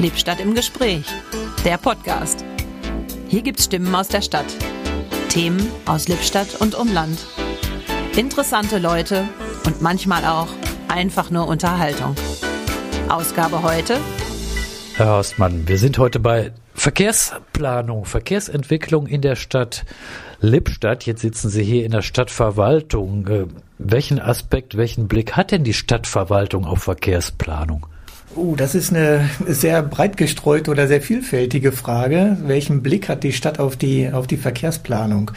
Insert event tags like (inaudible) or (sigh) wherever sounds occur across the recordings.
Lippstadt im Gespräch, der Podcast. Hier gibt's Stimmen aus der Stadt, Themen aus Lippstadt und Umland, interessante Leute und manchmal auch einfach nur Unterhaltung. Ausgabe heute. Herr Horstmann, wir sind heute bei Verkehrsplanung, Verkehrsentwicklung in der Stadt Lippstadt. Jetzt sitzen Sie hier in der Stadtverwaltung. Äh, welchen Aspekt, welchen Blick hat denn die Stadtverwaltung auf Verkehrsplanung? Uh, das ist eine sehr breit gestreute oder sehr vielfältige Frage. Welchen Blick hat die Stadt auf die, auf die Verkehrsplanung?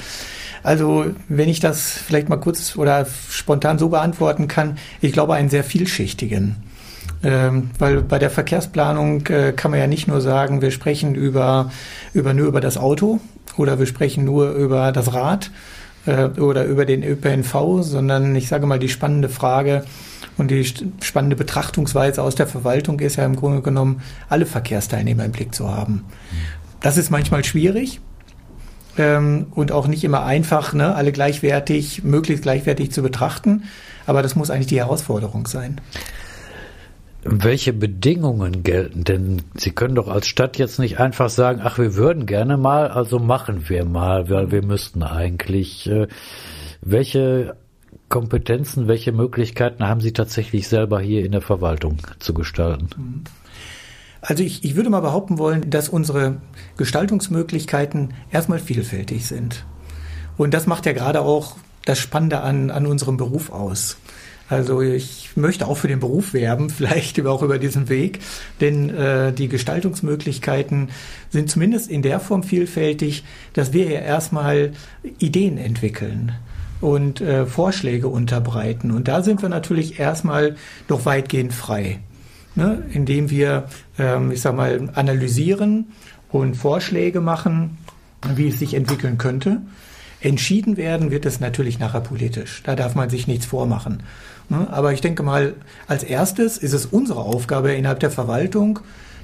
Also, wenn ich das vielleicht mal kurz oder spontan so beantworten kann, ich glaube einen sehr vielschichtigen. Ähm, weil bei der Verkehrsplanung äh, kann man ja nicht nur sagen, wir sprechen über, über nur über das Auto oder wir sprechen nur über das Rad äh, oder über den ÖPNV, sondern ich sage mal die spannende Frage, und die spannende Betrachtungsweise aus der Verwaltung ist ja im Grunde genommen, alle Verkehrsteilnehmer im Blick zu haben. Das ist manchmal schwierig ähm, und auch nicht immer einfach, ne, alle gleichwertig, möglichst gleichwertig zu betrachten. Aber das muss eigentlich die Herausforderung sein. Welche Bedingungen gelten? Denn Sie können doch als Stadt jetzt nicht einfach sagen, ach, wir würden gerne mal, also machen wir mal, weil wir müssten eigentlich. Äh, welche Kompetenzen, welche Möglichkeiten haben Sie tatsächlich selber hier in der Verwaltung zu gestalten? Also ich, ich würde mal behaupten wollen, dass unsere Gestaltungsmöglichkeiten erstmal vielfältig sind. Und das macht ja gerade auch das Spannende an, an unserem Beruf aus. Also ich möchte auch für den Beruf werben, (laughs) vielleicht auch über diesen Weg, denn äh, die Gestaltungsmöglichkeiten sind zumindest in der Form vielfältig, dass wir ja erstmal Ideen entwickeln und äh, Vorschläge unterbreiten. Und da sind wir natürlich erstmal doch weitgehend frei, ne? indem wir, ähm, ich sag mal, analysieren und Vorschläge machen, wie es sich entwickeln könnte. Entschieden werden wird es natürlich nachher politisch. Da darf man sich nichts vormachen. Ne? Aber ich denke mal, als erstes ist es unsere Aufgabe innerhalb der Verwaltung,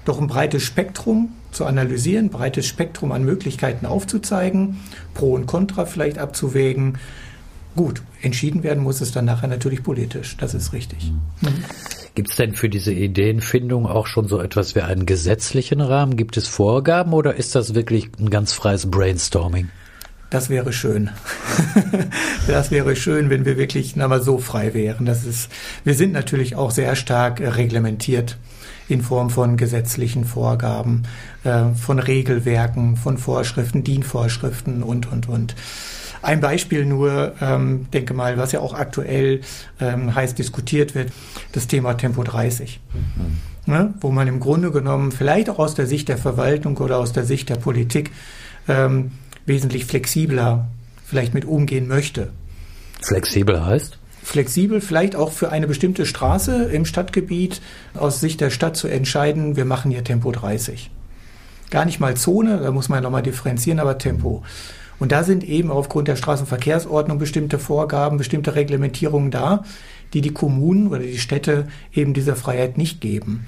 doch ein breites Spektrum zu analysieren, breites Spektrum an Möglichkeiten aufzuzeigen, Pro und Contra vielleicht abzuwägen, Gut, entschieden werden muss es dann nachher natürlich politisch, das ist richtig. Mhm. Gibt es denn für diese Ideenfindung auch schon so etwas wie einen gesetzlichen Rahmen? Gibt es Vorgaben oder ist das wirklich ein ganz freies Brainstorming? Das wäre schön. (laughs) das wäre schön, wenn wir wirklich na, mal so frei wären. Das ist, wir sind natürlich auch sehr stark reglementiert in Form von gesetzlichen Vorgaben, äh, von Regelwerken, von Vorschriften, DIN-Vorschriften und, und, und. Ein Beispiel nur, ähm, denke mal, was ja auch aktuell ähm, heiß diskutiert wird, das Thema Tempo 30. Mhm. Ne? Wo man im Grunde genommen vielleicht auch aus der Sicht der Verwaltung oder aus der Sicht der Politik ähm, wesentlich flexibler vielleicht mit umgehen möchte. Flexibel heißt? flexibel vielleicht auch für eine bestimmte Straße im Stadtgebiet aus Sicht der Stadt zu entscheiden, wir machen hier Tempo 30. Gar nicht mal Zone, da muss man nochmal differenzieren, aber Tempo. Und da sind eben aufgrund der Straßenverkehrsordnung bestimmte Vorgaben, bestimmte Reglementierungen da, die die Kommunen oder die Städte eben dieser Freiheit nicht geben.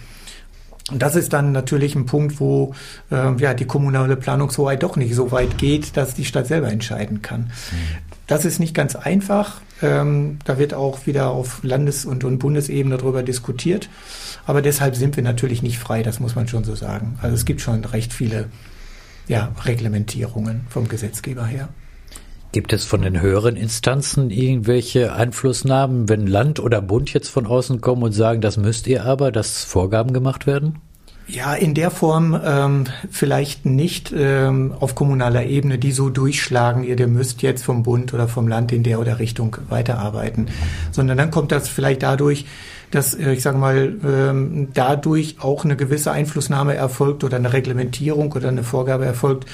Und das ist dann natürlich ein Punkt, wo äh, ja, die kommunale Planungshoheit doch nicht so weit geht, dass die Stadt selber entscheiden kann. Mhm. Das ist nicht ganz einfach. Ähm, da wird auch wieder auf Landes- und, und Bundesebene darüber diskutiert. Aber deshalb sind wir natürlich nicht frei, das muss man schon so sagen. Also es gibt schon recht viele ja, Reglementierungen vom Gesetzgeber her. Gibt es von den höheren Instanzen irgendwelche Einflussnahmen, wenn Land oder Bund jetzt von außen kommen und sagen, das müsst ihr aber, dass Vorgaben gemacht werden? Ja, in der Form ähm, vielleicht nicht ähm, auf kommunaler Ebene, die so durchschlagen, ihr, ihr müsst jetzt vom Bund oder vom Land in der oder Richtung weiterarbeiten, sondern dann kommt das vielleicht dadurch, dass, äh, ich sage mal, ähm, dadurch auch eine gewisse Einflussnahme erfolgt oder eine Reglementierung oder eine Vorgabe erfolgt,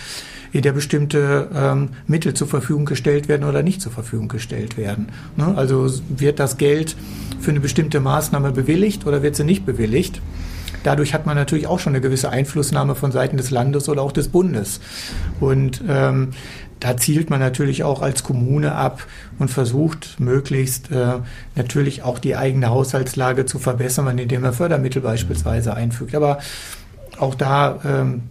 in der bestimmte ähm, Mittel zur Verfügung gestellt werden oder nicht zur Verfügung gestellt werden. Ne? Also wird das Geld für eine bestimmte Maßnahme bewilligt oder wird sie nicht bewilligt? Dadurch hat man natürlich auch schon eine gewisse Einflussnahme von Seiten des Landes oder auch des Bundes. Und ähm, da zielt man natürlich auch als Kommune ab und versucht möglichst äh, natürlich auch die eigene Haushaltslage zu verbessern, indem man Fördermittel beispielsweise einfügt. Aber auch da, ähm,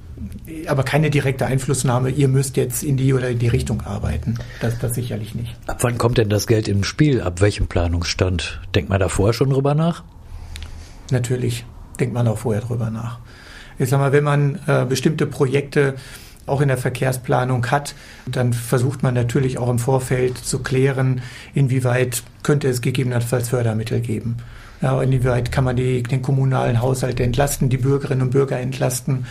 aber keine direkte Einflussnahme, ihr müsst jetzt in die oder in die Richtung arbeiten. Das, das sicherlich nicht. Ab wann kommt denn das Geld im Spiel? Ab welchem Planungsstand? Denkt man da vorher schon drüber nach? Natürlich denkt man auch vorher drüber nach. Ich sag mal, wenn man äh, bestimmte Projekte auch in der Verkehrsplanung hat, dann versucht man natürlich auch im Vorfeld zu klären, inwieweit könnte es gegebenenfalls Fördermittel geben. Ja, inwieweit kann man die, den kommunalen Haushalt entlasten, die Bürgerinnen und Bürger entlasten,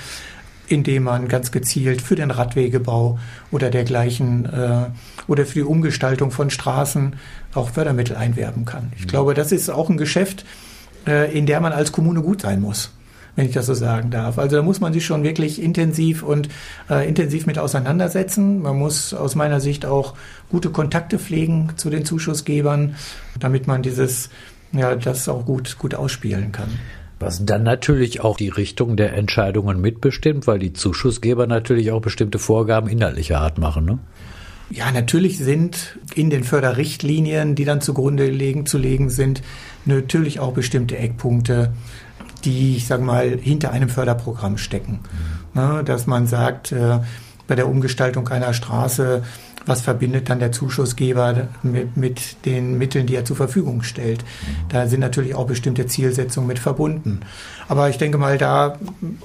indem man ganz gezielt für den Radwegebau oder dergleichen äh, oder für die Umgestaltung von Straßen auch Fördermittel einwerben kann. Ich glaube, das ist auch ein Geschäft, äh, in der man als Kommune gut sein muss wenn ich das so sagen darf. Also da muss man sich schon wirklich intensiv und äh, intensiv mit auseinandersetzen. Man muss aus meiner Sicht auch gute Kontakte pflegen zu den Zuschussgebern, damit man dieses, ja, das auch gut, gut ausspielen kann. Was dann natürlich auch die Richtung der Entscheidungen mitbestimmt, weil die Zuschussgeber natürlich auch bestimmte Vorgaben inhaltlicher Art machen. Ne? Ja, natürlich sind in den Förderrichtlinien, die dann zugrunde legen, zu legen sind, natürlich auch bestimmte Eckpunkte die, ich sage mal, hinter einem Förderprogramm stecken. Mhm. Ne, dass man sagt, äh, bei der Umgestaltung einer Straße, was verbindet dann der Zuschussgeber mit, mit den Mitteln, die er zur Verfügung stellt. Mhm. Da sind natürlich auch bestimmte Zielsetzungen mit verbunden. Aber ich denke mal, da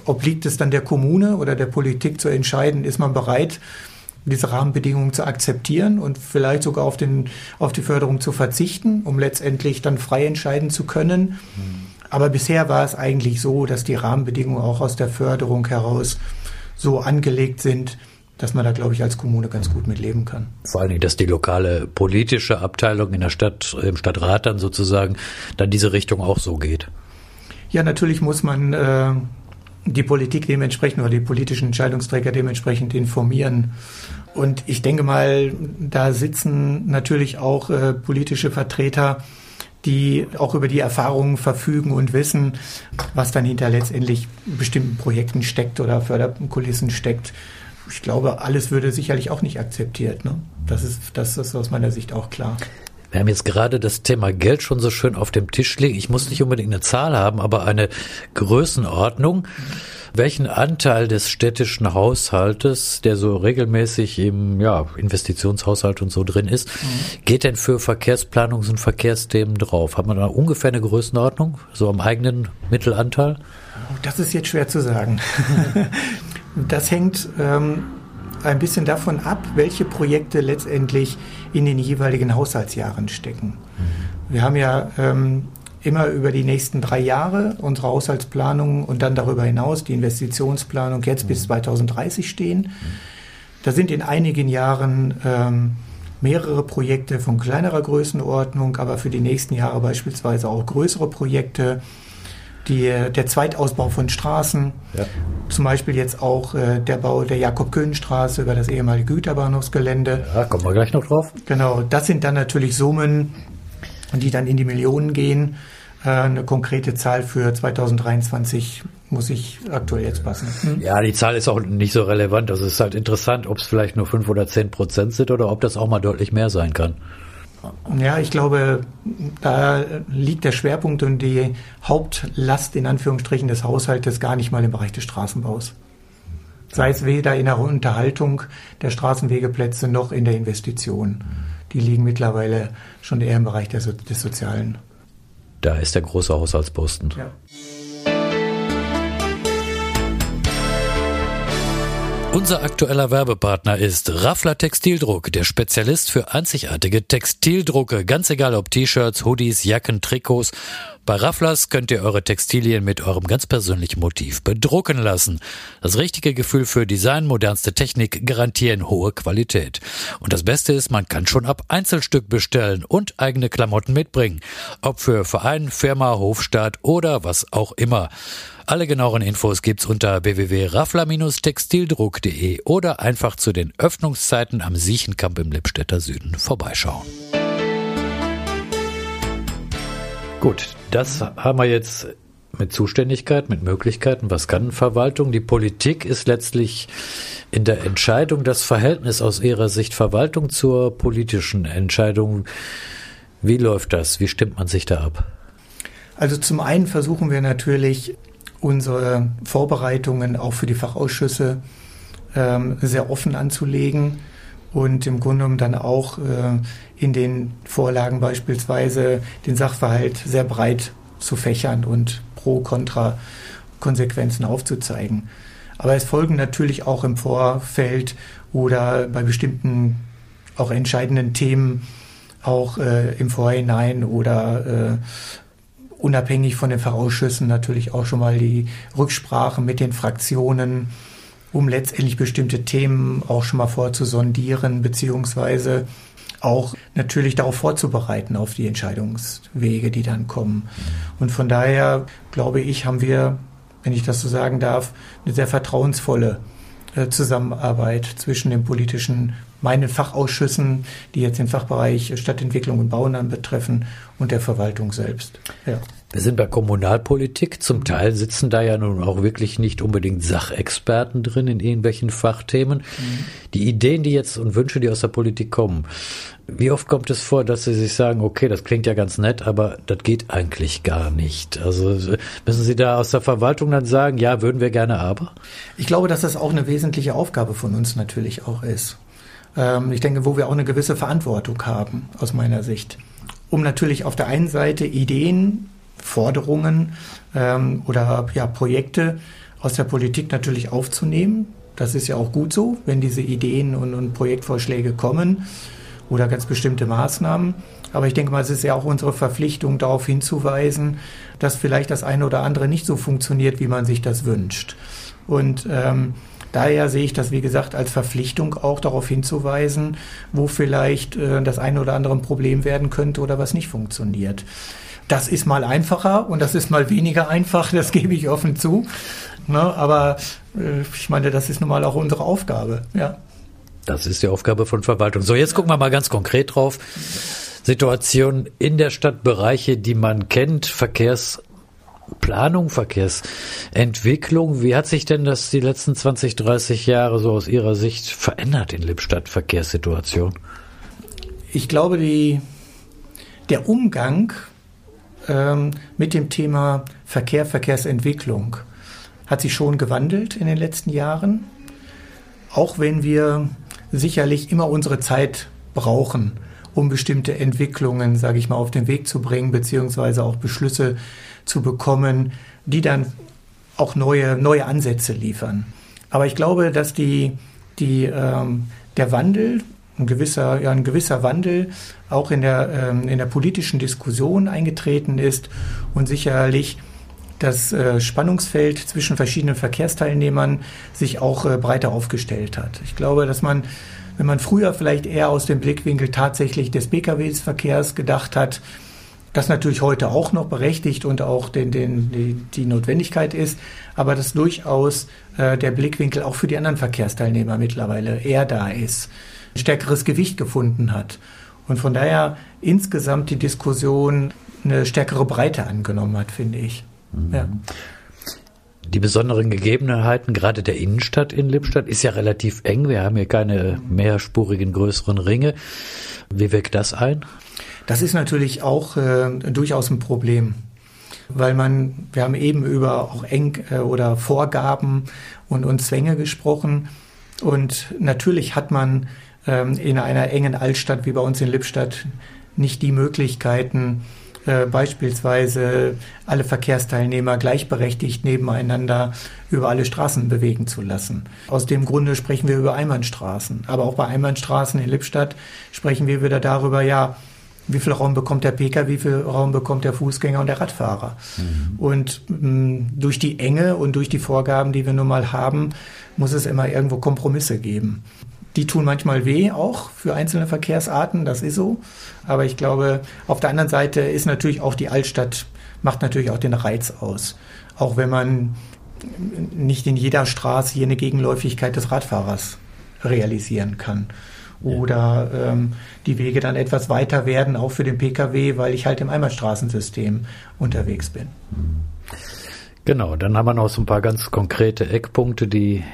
obliegt es dann der Kommune oder der Politik zu entscheiden, ist man bereit, diese Rahmenbedingungen zu akzeptieren und vielleicht sogar auf, den, auf die Förderung zu verzichten, um letztendlich dann frei entscheiden zu können. Mhm aber bisher war es eigentlich so, dass die Rahmenbedingungen auch aus der Förderung heraus so angelegt sind, dass man da, glaube ich, als Kommune ganz gut mit leben kann. Vor allen Dingen, dass die lokale politische Abteilung in der Stadt, im Stadtrat dann sozusagen, dann diese Richtung auch so geht. Ja, natürlich muss man äh, die Politik dementsprechend oder die politischen Entscheidungsträger dementsprechend informieren. Und ich denke mal, da sitzen natürlich auch äh, politische Vertreter, die auch über die Erfahrungen verfügen und wissen, was dann hinter letztendlich bestimmten Projekten steckt oder Förderkulissen steckt. Ich glaube, alles würde sicherlich auch nicht akzeptiert. Ne? Das, ist, das ist aus meiner Sicht auch klar. Wir haben jetzt gerade das Thema Geld schon so schön auf dem Tisch liegen. Ich muss nicht unbedingt eine Zahl haben, aber eine Größenordnung. Mhm welchen Anteil des städtischen Haushaltes, der so regelmäßig im ja, Investitionshaushalt und so drin ist, mhm. geht denn für Verkehrsplanungs- und Verkehrsthemen drauf? Hat man da ungefähr eine Größenordnung, so am eigenen Mittelanteil? Das ist jetzt schwer zu sagen. (laughs) das hängt ähm, ein bisschen davon ab, welche Projekte letztendlich in den jeweiligen Haushaltsjahren stecken. Mhm. Wir haben ja ähm, immer über die nächsten drei Jahre unsere Haushaltsplanung und dann darüber hinaus die Investitionsplanung jetzt bis 2030 mhm. stehen. Da sind in einigen Jahren ähm, mehrere Projekte von kleinerer Größenordnung, aber für die nächsten Jahre beispielsweise auch größere Projekte. Die, der Zweitausbau von Straßen, ja. zum Beispiel jetzt auch äh, der Bau der Jakob-Köhn-Straße über das ehemalige Güterbahnhofsgelände. Ja, kommen wir gleich noch drauf. Genau, das sind dann natürlich Summen, die dann in die Millionen gehen. Äh, eine konkrete Zahl für 2023 muss ich aktuell jetzt passen. Hm? Ja, die Zahl ist auch nicht so relevant. Also es ist halt interessant, ob es vielleicht nur fünf oder zehn Prozent sind oder ob das auch mal deutlich mehr sein kann. Ja, ich glaube, da liegt der Schwerpunkt und die Hauptlast in Anführungsstrichen des Haushaltes gar nicht mal im Bereich des Straßenbaus. Sei es weder in der Unterhaltung der Straßenwegeplätze noch in der Investition. Die liegen mittlerweile schon eher im Bereich des, des Sozialen. Da ist der große Haushaltsposten. Ja. Unser aktueller Werbepartner ist Raffler Textildruck, der Spezialist für einzigartige Textildrucke. Ganz egal ob T-Shirts, Hoodies, Jacken, Trikots. Bei Rafflers könnt ihr eure Textilien mit eurem ganz persönlichen Motiv bedrucken lassen. Das richtige Gefühl für Design, modernste Technik garantieren hohe Qualität. Und das Beste ist, man kann schon ab Einzelstück bestellen und eigene Klamotten mitbringen. Ob für Verein, Firma, Hofstaat oder was auch immer. Alle genaueren Infos gibt's unter www.raffler-textildruck.de oder einfach zu den Öffnungszeiten am Siechenkamp im Lippstädter Süden vorbeischauen. Gut, das haben wir jetzt mit Zuständigkeit, mit Möglichkeiten. Was kann Verwaltung? Die Politik ist letztlich in der Entscheidung das Verhältnis aus ihrer Sicht Verwaltung zur politischen Entscheidung. Wie läuft das? Wie stimmt man sich da ab? Also zum einen versuchen wir natürlich unsere Vorbereitungen auch für die Fachausschüsse ähm, sehr offen anzulegen und im Grunde genommen dann auch äh, in den Vorlagen beispielsweise den Sachverhalt sehr breit zu fächern und pro, contra Konsequenzen aufzuzeigen. Aber es folgen natürlich auch im Vorfeld oder bei bestimmten auch entscheidenden Themen auch äh, im Vorhinein oder äh, unabhängig von den Fachausschüssen natürlich auch schon mal die Rücksprache mit den Fraktionen, um letztendlich bestimmte Themen auch schon mal vorzusondieren, beziehungsweise auch natürlich darauf vorzubereiten, auf die Entscheidungswege, die dann kommen. Und von daher, glaube ich, haben wir, wenn ich das so sagen darf, eine sehr vertrauensvolle äh, Zusammenarbeit zwischen den politischen, meinen Fachausschüssen, die jetzt den Fachbereich Stadtentwicklung und Bauen betreffen, und der Verwaltung selbst. Ja. Wir sind bei Kommunalpolitik. Zum Teil sitzen da ja nun auch wirklich nicht unbedingt Sachexperten drin in irgendwelchen Fachthemen. Mhm. Die Ideen, die jetzt und Wünsche, die aus der Politik kommen, wie oft kommt es vor, dass Sie sich sagen, okay, das klingt ja ganz nett, aber das geht eigentlich gar nicht? Also müssen Sie da aus der Verwaltung dann sagen, ja, würden wir gerne, aber? Ich glaube, dass das auch eine wesentliche Aufgabe von uns natürlich auch ist. Ähm, ich denke, wo wir auch eine gewisse Verantwortung haben, aus meiner Sicht. Um natürlich auf der einen Seite Ideen Forderungen ähm, oder ja, Projekte aus der Politik natürlich aufzunehmen. Das ist ja auch gut so, wenn diese Ideen und, und Projektvorschläge kommen oder ganz bestimmte Maßnahmen. Aber ich denke mal, es ist ja auch unsere Verpflichtung, darauf hinzuweisen, dass vielleicht das eine oder andere nicht so funktioniert, wie man sich das wünscht. Und ähm, daher sehe ich das, wie gesagt, als Verpflichtung auch darauf hinzuweisen, wo vielleicht äh, das eine oder andere ein Problem werden könnte oder was nicht funktioniert. Das ist mal einfacher und das ist mal weniger einfach, das (laughs) gebe ich offen zu. Ne, aber äh, ich meine, das ist nun mal auch unsere Aufgabe, ja. Das ist die Aufgabe von Verwaltung. So, jetzt gucken wir mal ganz konkret drauf. Situation in der Stadt, Bereiche, die man kennt, Verkehrsplanung, Verkehrsentwicklung. Wie hat sich denn das die letzten 20, 30 Jahre so aus Ihrer Sicht verändert in Lippstadt, Verkehrssituation? Ich glaube, die, der Umgang ähm, mit dem Thema Verkehr, Verkehrsentwicklung hat sich schon gewandelt in den letzten Jahren. Auch wenn wir sicherlich immer unsere Zeit brauchen, um bestimmte Entwicklungen, sage ich mal, auf den Weg zu bringen, beziehungsweise auch Beschlüsse zu bekommen, die dann auch neue, neue Ansätze liefern. Aber ich glaube, dass die, die, ähm, der Wandel ein gewisser, ja, ein gewisser Wandel auch in der, ähm, in der politischen Diskussion eingetreten ist und sicherlich das äh, Spannungsfeld zwischen verschiedenen Verkehrsteilnehmern sich auch äh, breiter aufgestellt hat. Ich glaube, dass man, wenn man früher vielleicht eher aus dem Blickwinkel tatsächlich des Pkw-Verkehrs gedacht hat, das natürlich heute auch noch berechtigt und auch den, den, die, die Notwendigkeit ist, aber dass durchaus äh, der Blickwinkel auch für die anderen Verkehrsteilnehmer mittlerweile eher da ist stärkeres Gewicht gefunden hat. Und von daher insgesamt die Diskussion eine stärkere Breite angenommen hat, finde ich. Mhm. Ja. Die besonderen Gegebenheiten gerade der Innenstadt in Lippstadt ist ja relativ eng. Wir haben hier keine mehrspurigen größeren Ringe. Wie wirkt das ein? Das ist natürlich auch äh, durchaus ein Problem, weil man, wir haben eben über auch eng äh, oder Vorgaben und, und Zwänge gesprochen. Und natürlich hat man ähm, in einer engen Altstadt wie bei uns in Lippstadt nicht die Möglichkeiten, äh, beispielsweise alle Verkehrsteilnehmer gleichberechtigt nebeneinander über alle Straßen bewegen zu lassen. Aus dem Grunde sprechen wir über Einbahnstraßen. Aber auch bei Einbahnstraßen in Lippstadt sprechen wir wieder darüber, ja, wie viel Raum bekommt der Pkw, wie viel Raum bekommt der Fußgänger und der Radfahrer. Mhm. Und mh, durch die Enge und durch die Vorgaben, die wir nun mal haben, muss es immer irgendwo Kompromisse geben. Die tun manchmal weh, auch für einzelne Verkehrsarten, das ist so. Aber ich glaube, auf der anderen Seite ist natürlich auch die Altstadt, macht natürlich auch den Reiz aus. Auch wenn man nicht in jeder Straße hier eine Gegenläufigkeit des Radfahrers realisieren kann. Oder ähm, die Wege dann etwas weiter werden, auch für den Pkw, weil ich halt im Einbahnstraßensystem unterwegs bin. Genau, dann haben wir noch so ein paar ganz konkrete Eckpunkte, die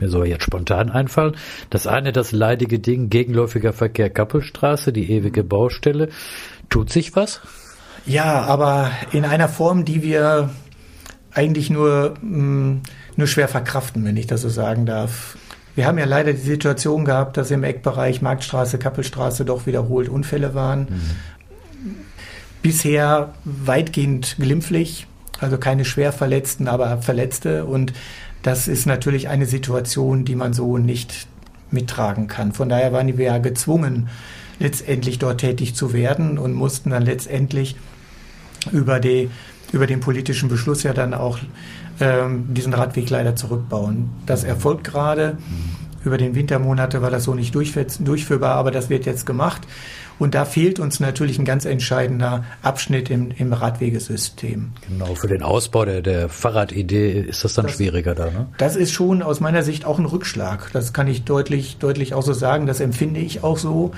mir soll jetzt spontan einfallen. Das eine, das leidige Ding, gegenläufiger Verkehr Kappelstraße, die ewige Baustelle. Tut sich was? Ja, aber in einer Form, die wir eigentlich nur, mh, mm, nur schwer verkraften, wenn ich das so sagen darf. Wir haben ja leider die Situation gehabt, dass im Eckbereich Marktstraße, Kappelstraße doch wiederholt Unfälle waren. Mhm. Bisher weitgehend glimpflich Also keine schwer Verletzten, aber Verletzte. Und das ist natürlich eine Situation, die man so nicht mittragen kann. Von daher waren wir ja gezwungen, letztendlich dort tätig zu werden und mussten dann letztendlich über, die, über den politischen Beschluss ja dann auch ähm, diesen Radweg leider zurückbauen. Das erfolgt gerade. Über den Wintermonate war das so nicht durchführbar, aber das wird jetzt gemacht. Und da fehlt uns natürlich ein ganz entscheidender Abschnitt im, im Radwegesystem. Genau, für den Ausbau der, der Fahrradidee ist das dann das, schwieriger da, ne? Das ist schon aus meiner Sicht auch ein Rückschlag. Das kann ich deutlich, deutlich auch so sagen. Das empfinde ich auch so.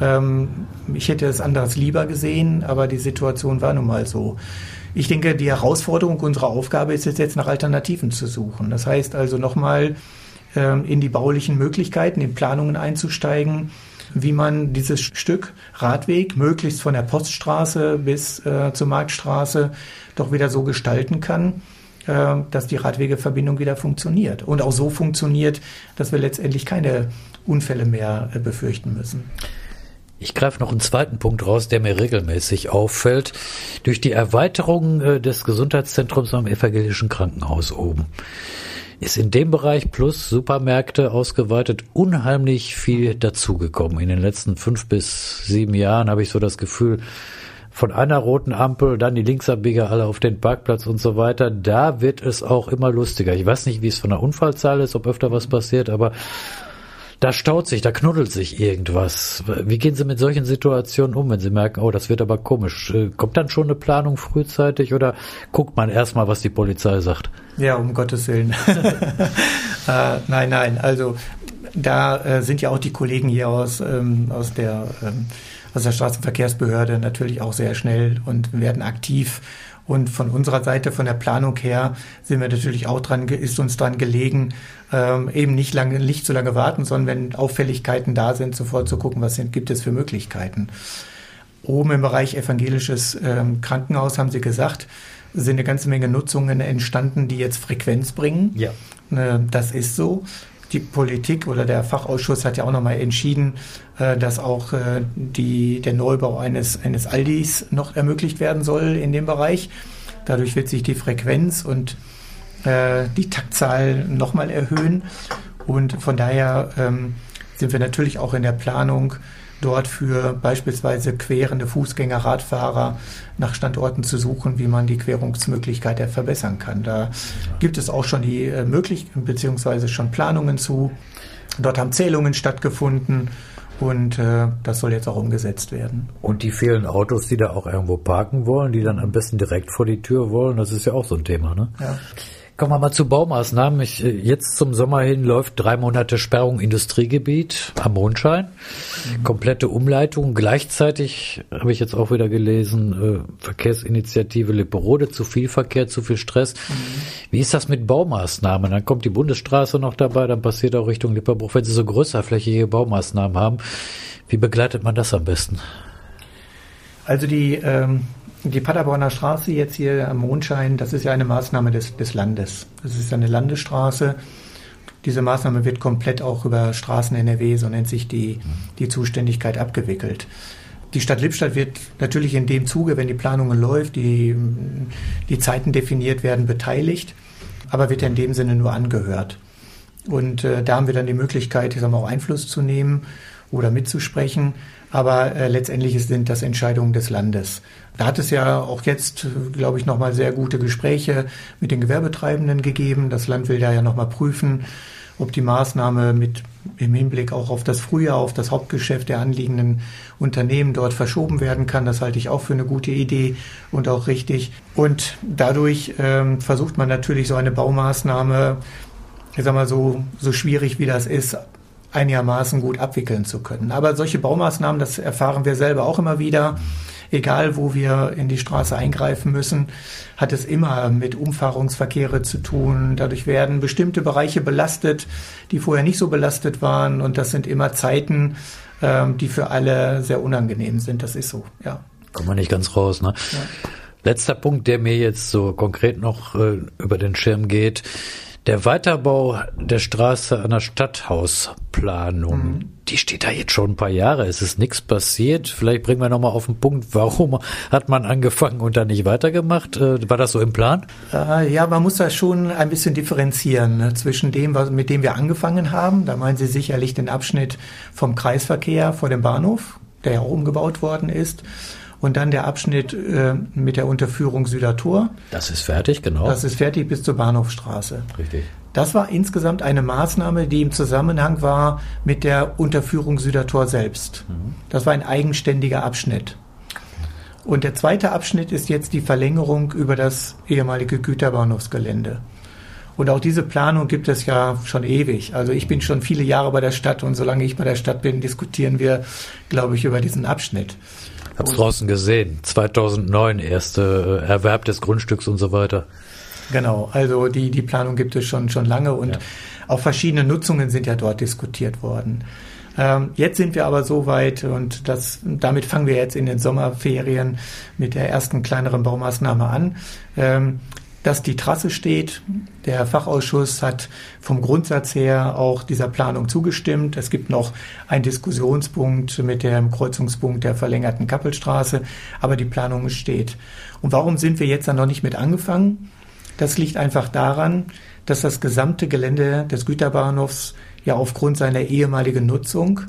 Ähm, ich hätte es anders lieber gesehen, aber die Situation war nun mal so. Ich denke, die Herausforderung unserer Aufgabe ist es jetzt nach Alternativen zu suchen. Das heißt also nochmal ähm, in die baulichen Möglichkeiten, in Planungen einzusteigen, wie man dieses Stück Radweg möglichst von der Poststraße bis äh, zur Marktstraße doch wieder so gestalten kann, äh, dass die Radwegeverbindung wieder funktioniert und auch so funktioniert, dass wir letztendlich keine Unfälle mehr äh, befürchten müssen. Ich greife noch einen zweiten Punkt raus, der mir regelmäßig auffällt. Durch die Erweiterung äh, des Gesundheitszentrums am evangelischen Krankenhaus oben ist in dem Bereich plus Supermärkte ausgeweitet unheimlich viel dazugekommen. In den letzten fünf bis sieben Jahren habe ich so das Gefühl, von einer roten Ampel, dann die Linksabbieger alle auf den Parkplatz und so weiter. Da wird es auch immer lustiger. Ich weiß nicht, wie es von der Unfallzahl ist, ob öfter was passiert, aber da staut sich, da knuddelt sich irgendwas. Wie gehen Sie mit solchen Situationen um, wenn Sie merken, oh, das wird aber komisch? Äh, kommt dann schon eine Planung frühzeitig oder guckt man erstmal, was die Polizei sagt? Ja, um Gottes Willen. (laughs) (laughs) äh, nein, nein, also da äh, sind ja auch die Kollegen hier aus, ähm, aus der ähm, aus der Straßenverkehrsbehörde natürlich auch sehr schnell und werden aktiv und von unserer Seite, von der Planung her, sind wir natürlich auch dran, ist uns dran gelegen, ähm, eben nicht lange, nicht so lange warten, sondern wenn Auffälligkeiten da sind, sofort zu gucken, was sind, gibt es für Möglichkeiten. Oben im Bereich evangelisches ähm, Krankenhaus haben Sie gesagt, sind eine ganze Menge Nutzungen entstanden, die jetzt Frequenz bringen. Ja. Äh, das ist so die Politik oder der Fachausschuss hat ja auch nochmal entschieden, äh, dass auch äh, die, der Neubau eines, eines Aldis noch ermöglicht werden soll in dem Bereich. Dadurch wird sich die Frequenz und äh, die Taktzahl nochmal erhöhen. Und von daher ähm, sind wir natürlich auch in der Planung, dort für beispielsweise querende Fußgänger, Radfahrer nach Standorten zu suchen, wie man die Querungsmöglichkeit verbessern kann. Da gibt es auch schon die äh, Möglichkeiten beziehungsweise schon Planungen zu. Dort haben Zählungen stattgefunden. Und äh, das soll jetzt auch umgesetzt werden. Und die vielen Autos, die da auch irgendwo parken wollen, die dann am besten direkt vor die Tür wollen, das ist ja auch so ein Thema, ne? Ja. Kommen wir mal zu Baumaßnahmen. Ich, äh, jetzt zum Sommer hin läuft drei Monate Sperrung Industriegebiet am Mondschein. Mhm. Komplette Umleitung. Gleichzeitig habe ich jetzt auch wieder gelesen, äh, Verkehrsinitiative Lipperode, zu viel Verkehr, zu viel Stress. Mhm. Wie ist das mit Baumaßnahmen? Dann kommt die Bundesstraße noch dabei, dann passiert auch Richtung Lipperbruch, wenn Sie so größerflächige Baumaßnahmen haben. Wie begleitet man das am besten? Also die ähm, die Paderborner Straße jetzt hier am Mondschein, das ist ja eine Maßnahme des, des Landes. Das ist eine Landesstraße. Diese Maßnahme wird komplett auch über Straßen NRW, so nennt sich die, die Zuständigkeit, abgewickelt. Die Stadt Lippstadt wird natürlich in dem Zuge, wenn die Planung läuft, die, die Zeiten definiert werden, beteiligt, aber wird in dem Sinne nur angehört. Und äh, da haben wir dann die Möglichkeit, ich sag mal, auch Einfluss zu nehmen oder mitzusprechen. Aber äh, letztendlich sind das Entscheidungen des Landes. Da hat es ja auch jetzt, glaube ich, nochmal sehr gute Gespräche mit den Gewerbetreibenden gegeben. Das Land will da ja nochmal prüfen, ob die Maßnahme mit im Hinblick auch auf das Frühjahr, auf das Hauptgeschäft der anliegenden Unternehmen dort verschoben werden kann. Das halte ich auch für eine gute Idee und auch richtig. Und dadurch ähm, versucht man natürlich so eine Baumaßnahme, ich sag mal so, so schwierig wie das ist, einigermaßen gut abwickeln zu können. Aber solche Baumaßnahmen, das erfahren wir selber auch immer wieder, egal wo wir in die Straße eingreifen müssen, hat es immer mit Umfahrungsverkehre zu tun. Dadurch werden bestimmte Bereiche belastet, die vorher nicht so belastet waren. Und das sind immer Zeiten, ähm, die für alle sehr unangenehm sind. Das ist so, ja. Kommt man nicht ganz raus, ne? Ja. Letzter Punkt, der mir jetzt so konkret noch äh, über den Schirm geht, Der Weiterbau der Straße an der Stadthausplanung, mhm. die steht da jetzt schon ein paar Jahre. Es ist nichts passiert. Vielleicht bringen wir nochmal auf den Punkt, warum hat man angefangen und dann nicht weitergemacht? Äh, war das so im Plan? Äh, ja, man muss da schon ein bisschen differenzieren ne, zwischen dem, was, mit dem wir angefangen haben. Da meinen Sie sicherlich den Abschnitt vom Kreisverkehr vor dem Bahnhof, der ja umgebaut worden ist und dann der Abschnitt äh, mit der Unterführung Südertor. Das ist fertig, genau. Das ist fertig bis zur Bahnhofstraße. Richtig. Das war insgesamt eine Maßnahme, die im Zusammenhang war mit der Unterführung Südertor selbst. Mhm. Das war ein eigenständiger Abschnitt. Und der zweite Abschnitt ist jetzt die Verlängerung über das ehemalige Güterbahnhofsgelände. Und auch diese Planung gibt es ja schon ewig. Also ich bin schon viele Jahre bei der Stadt und solange ich bei der Stadt bin, diskutieren wir, glaube ich, über diesen Abschnitt. Hab's draußen gesehen. 2009 erste äh, Erwerb des Grundstücks und so weiter. Genau, also die, die Planung gibt es schon, schon lange und ja. auch verschiedene Nutzungen sind ja dort diskutiert worden. Ähm, jetzt sind wir aber so weit und das, damit fangen wir jetzt in den Sommerferien mit der ersten kleineren Baumaßnahme an. Ähm, dass die Trasse steht. Der Fachausschuss hat vom Grundsatz her auch dieser Planung zugestimmt. Es gibt noch einen Diskussionspunkt mit dem Kreuzungspunkt der verlängerten Kappelstraße, aber die Planung steht. Und warum sind wir jetzt dann noch nicht mit angefangen? Das liegt einfach daran, dass das gesamte Gelände des Güterbahnhofs ja aufgrund seiner ehemaligen Nutzung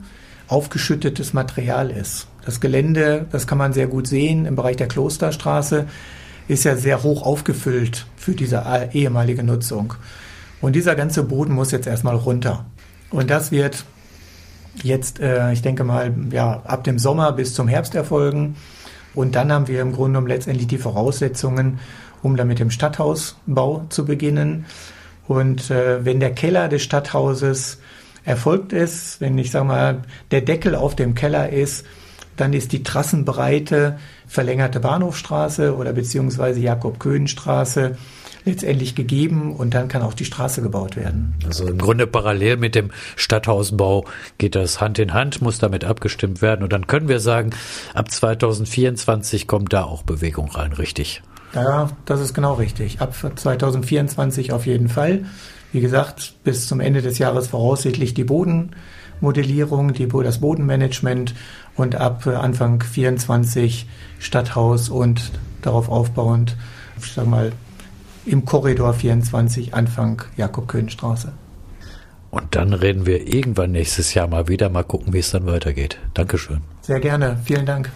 aufgeschüttetes Material ist. Das Gelände, das kann man sehr gut sehen im Bereich der Klosterstraße, ist ja sehr hoch aufgefüllt für diese ehemalige Nutzung. Und dieser ganze Boden muss jetzt erstmal runter. Und das wird jetzt, äh, ich denke mal, ja, ab dem Sommer bis zum Herbst erfolgen. Und dann haben wir im Grunde genommen letztendlich die Voraussetzungen, um dann mit dem Stadthausbau zu beginnen. Und äh, wenn der Keller des Stadthauses erfolgt ist, wenn ich sage mal, der Deckel auf dem Keller ist, dann ist die Trassenbreite verlängerte Bahnhofstraße oder beziehungsweise Jakob-Köhn-Straße letztendlich gegeben und dann kann auch die Straße gebaut werden. Also im Grunde parallel mit dem Stadthausbau geht das Hand in Hand, muss damit abgestimmt werden und dann können wir sagen, ab 2024 kommt da auch Bewegung rein, richtig? Ja, das ist genau richtig. Ab 2024 auf jeden Fall. Wie gesagt, bis zum Ende des Jahres voraussichtlich die Bodenmodellierung, die, das Bodenmanagement und ab äh, Anfang 24 Stadthaus und darauf aufbauend, ich sag mal, im Korridor 24 Anfang Jakob-Köhn-Straße. Und dann reden wir irgendwann nächstes Jahr mal wieder, mal gucken, wie es dann weitergeht. Dankeschön. Sehr gerne. Vielen Dank.